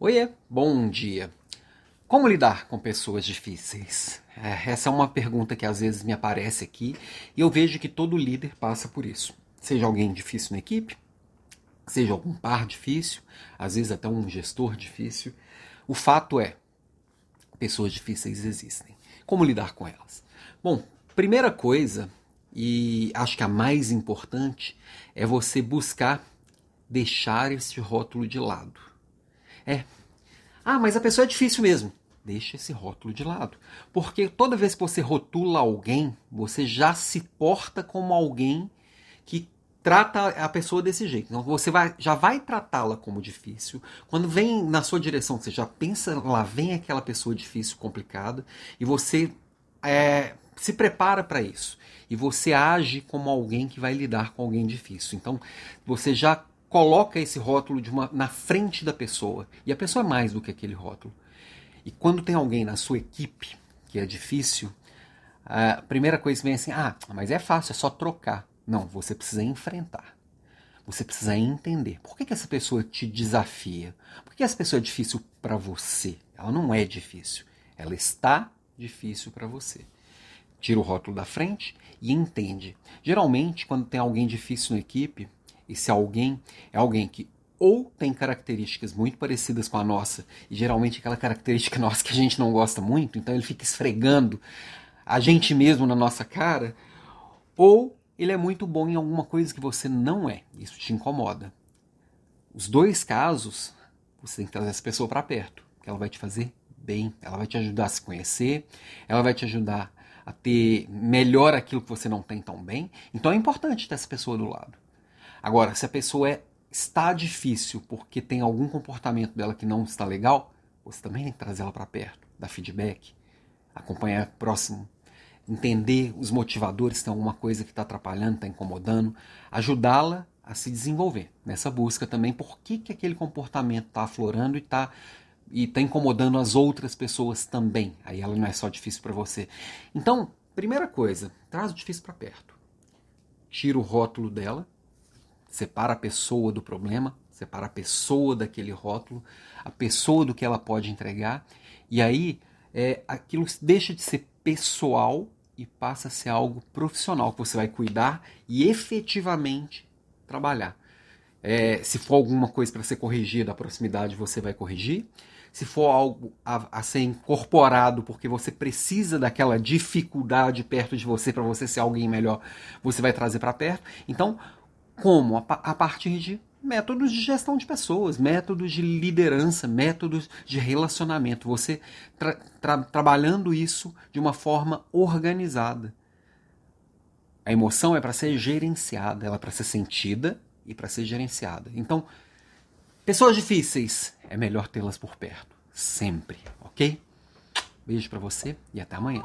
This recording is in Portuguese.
Oiê, bom dia. Como lidar com pessoas difíceis? É, essa é uma pergunta que às vezes me aparece aqui e eu vejo que todo líder passa por isso. Seja alguém difícil na equipe, seja algum par difícil, às vezes até um gestor difícil. O fato é, pessoas difíceis existem. Como lidar com elas? Bom, primeira coisa, e acho que a mais importante, é você buscar deixar esse rótulo de lado. É. Ah, mas a pessoa é difícil mesmo. Deixa esse rótulo de lado. Porque toda vez que você rotula alguém, você já se porta como alguém que trata a pessoa desse jeito. Então você vai, já vai tratá-la como difícil. Quando vem na sua direção, você já pensa lá, vem aquela pessoa difícil, complicada, e você é, se prepara para isso. E você age como alguém que vai lidar com alguém difícil. Então você já coloca esse rótulo uma, na frente da pessoa. E a pessoa é mais do que aquele rótulo. E quando tem alguém na sua equipe que é difícil, a primeira coisa que vem é assim: ah, mas é fácil, é só trocar. Não, você precisa enfrentar. Você precisa entender. Por que, que essa pessoa te desafia? Por que essa pessoa é difícil para você? Ela não é difícil. Ela está difícil para você. Tira o rótulo da frente e entende. Geralmente, quando tem alguém difícil na equipe, esse alguém é alguém que ou tem características muito parecidas com a nossa, e geralmente aquela característica nossa que a gente não gosta muito, então ele fica esfregando a gente mesmo na nossa cara, ou ele é muito bom em alguma coisa que você não é, isso te incomoda. Os dois casos, você tem que trazer essa pessoa para perto, que ela vai te fazer bem, ela vai te ajudar a se conhecer, ela vai te ajudar a ter melhor aquilo que você não tem tão bem. Então é importante ter essa pessoa do lado. Agora, se a pessoa é, está difícil porque tem algum comportamento dela que não está legal, você também tem que trazer ela para perto, dar feedback, acompanhar próximo, entender os motivadores, se tem alguma coisa que está atrapalhando, está incomodando, ajudá-la a se desenvolver nessa busca também, por que, que aquele comportamento está aflorando e está e tá incomodando as outras pessoas também. Aí ela não é só difícil para você. Então, primeira coisa, traz o difícil para perto. Tira o rótulo dela, Separa a pessoa do problema, separa a pessoa daquele rótulo, a pessoa do que ela pode entregar, e aí é, aquilo deixa de ser pessoal e passa a ser algo profissional que você vai cuidar e efetivamente trabalhar. É, se for alguma coisa para ser corrigida da proximidade, você vai corrigir. Se for algo a, a, ser incorporado porque você precisa daquela dificuldade perto de você para você ser alguém melhor, você vai trazer para perto. Então, como? A partir de métodos de gestão de pessoas, métodos de liderança, métodos de relacionamento. Você tra tra trabalhando isso de uma forma organizada. A emoção é para ser gerenciada, ela é para ser sentida e para ser gerenciada. Então, pessoas difíceis, é melhor tê-las por perto, sempre, ok? Beijo para você e até amanhã.